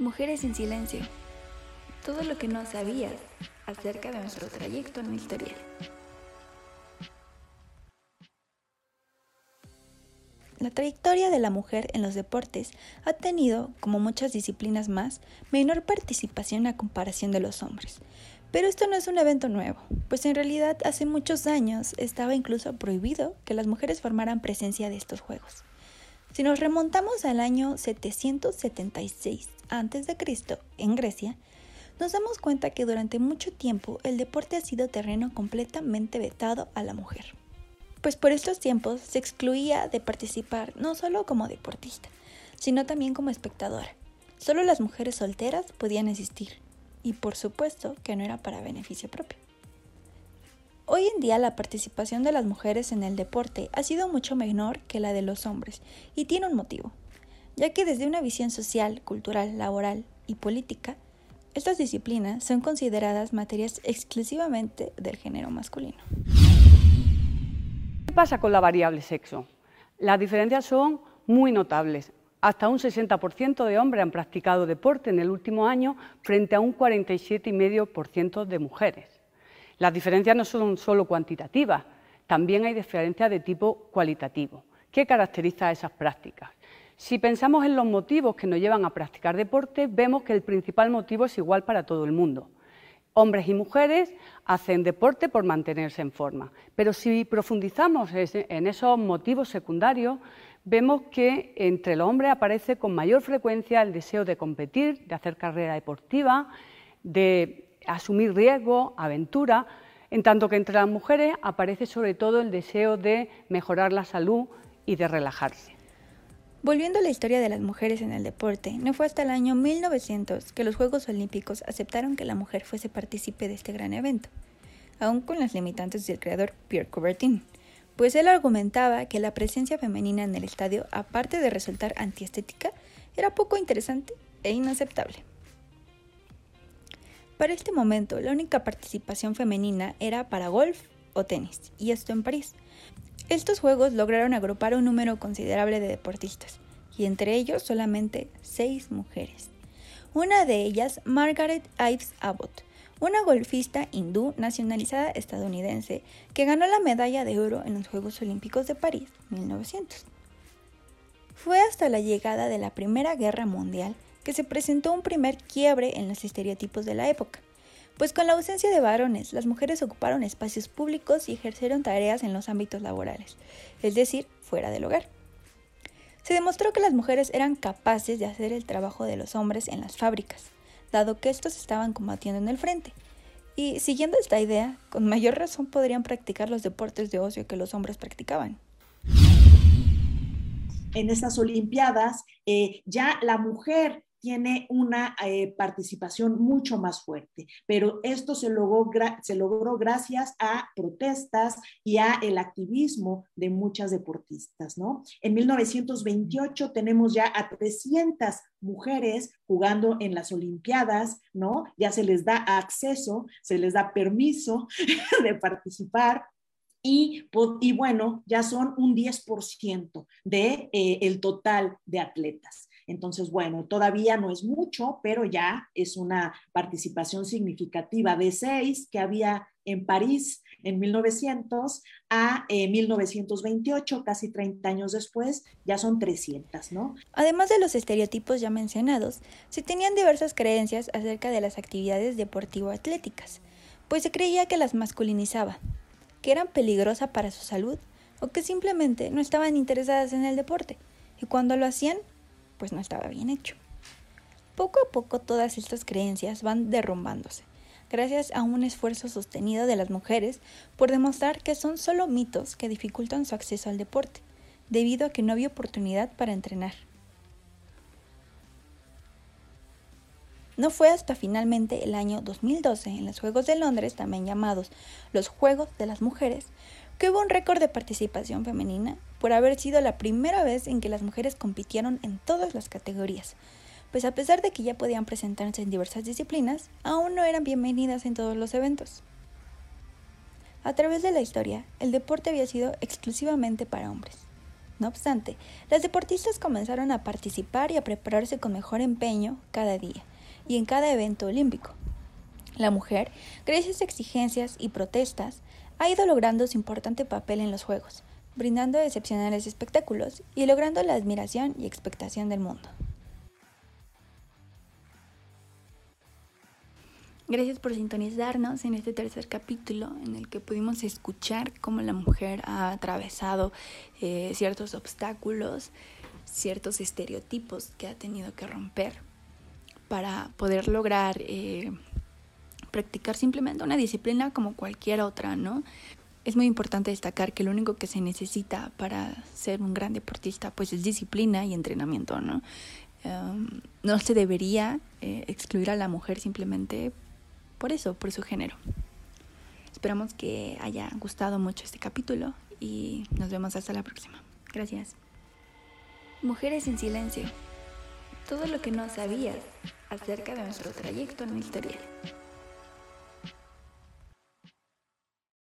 Mujeres en silencio. Todo lo que no sabías acerca de nuestro trayecto en historia. La trayectoria de la mujer en los deportes ha tenido, como muchas disciplinas más, menor participación a comparación de los hombres. Pero esto no es un evento nuevo, pues en realidad hace muchos años estaba incluso prohibido que las mujeres formaran presencia de estos juegos. Si nos remontamos al año 776 a.C. en Grecia, nos damos cuenta que durante mucho tiempo el deporte ha sido terreno completamente vetado a la mujer. Pues por estos tiempos se excluía de participar no solo como deportista, sino también como espectadora. Solo las mujeres solteras podían asistir, y por supuesto que no era para beneficio propio. Hoy en día la participación de las mujeres en el deporte ha sido mucho menor que la de los hombres y tiene un motivo, ya que desde una visión social, cultural, laboral y política, estas disciplinas son consideradas materias exclusivamente del género masculino. ¿Qué pasa con la variable sexo? Las diferencias son muy notables. Hasta un 60% de hombres han practicado deporte en el último año frente a un 47,5% de mujeres. Las diferencias no son solo cuantitativas, también hay diferencias de tipo cualitativo. ¿Qué caracteriza esas prácticas? Si pensamos en los motivos que nos llevan a practicar deporte, vemos que el principal motivo es igual para todo el mundo. Hombres y mujeres hacen deporte por mantenerse en forma, pero si profundizamos en esos motivos secundarios, vemos que entre los hombres aparece con mayor frecuencia el deseo de competir, de hacer carrera deportiva, de asumir riesgo, aventura, en tanto que entre las mujeres aparece sobre todo el deseo de mejorar la salud y de relajarse. Volviendo a la historia de las mujeres en el deporte, no fue hasta el año 1900 que los Juegos Olímpicos aceptaron que la mujer fuese partícipe de este gran evento, aún con las limitantes del creador Pierre Coubertin, pues él argumentaba que la presencia femenina en el estadio, aparte de resultar antiestética, era poco interesante e inaceptable. Para este momento, la única participación femenina era para golf o tenis, y esto en París. Estos juegos lograron agrupar un número considerable de deportistas, y entre ellos solamente seis mujeres. Una de ellas, Margaret Ives Abbott, una golfista hindú nacionalizada estadounidense que ganó la medalla de oro en los Juegos Olímpicos de París 1900. Fue hasta la llegada de la Primera Guerra Mundial que se presentó un primer quiebre en los estereotipos de la época, pues con la ausencia de varones, las mujeres ocuparon espacios públicos y ejercieron tareas en los ámbitos laborales, es decir, fuera del hogar. Se demostró que las mujeres eran capaces de hacer el trabajo de los hombres en las fábricas, dado que estos estaban combatiendo en el frente. Y siguiendo esta idea, con mayor razón podrían practicar los deportes de ocio que los hombres practicaban en estas Olimpiadas, eh, ya la mujer tiene una eh, participación mucho más fuerte, pero esto se logró, se logró gracias a protestas y a el activismo de muchas deportistas, ¿no? En 1928 tenemos ya a 300 mujeres jugando en las Olimpiadas, ¿no? Ya se les da acceso, se les da permiso de participar y, y, bueno, ya son un 10% del de, eh, total de atletas. Entonces, bueno, todavía no es mucho, pero ya es una participación significativa de seis que había en París en 1900 a 1928, eh, casi 30 años después, ya son 300, ¿no? Además de los estereotipos ya mencionados, se tenían diversas creencias acerca de las actividades deportivo-atléticas, pues se creía que las masculinizaba, que eran peligrosas para su salud o que simplemente no estaban interesadas en el deporte, y cuando lo hacían pues no estaba bien hecho. Poco a poco todas estas creencias van derrumbándose, gracias a un esfuerzo sostenido de las mujeres por demostrar que son solo mitos que dificultan su acceso al deporte, debido a que no había oportunidad para entrenar. No fue hasta finalmente el año 2012, en los Juegos de Londres, también llamados los Juegos de las Mujeres, que hubo un récord de participación femenina por haber sido la primera vez en que las mujeres compitieron en todas las categorías, pues a pesar de que ya podían presentarse en diversas disciplinas, aún no eran bienvenidas en todos los eventos. A través de la historia, el deporte había sido exclusivamente para hombres, No obstante, las deportistas comenzaron a participar y a prepararse con mejor empeño cada día y en cada evento olímpico. La mujer, gracias a exigencias y protestas, ha ido logrando su importante papel en los Juegos, brindando excepcionales espectáculos y logrando la admiración y expectación del mundo. Gracias por sintonizarnos en este tercer capítulo en el que pudimos escuchar cómo la mujer ha atravesado eh, ciertos obstáculos, ciertos estereotipos que ha tenido que romper para poder lograr eh, practicar simplemente una disciplina como cualquier otra, ¿no? Es muy importante destacar que lo único que se necesita para ser un gran deportista pues es disciplina y entrenamiento, ¿no? Em, no se debería eh, excluir a la mujer simplemente por eso, por su género. Esperamos que haya gustado mucho este capítulo y nos vemos hasta la próxima. Gracias. Mujeres en silencio. Todo lo que no sabías acerca de nuestro trayecto en la historia.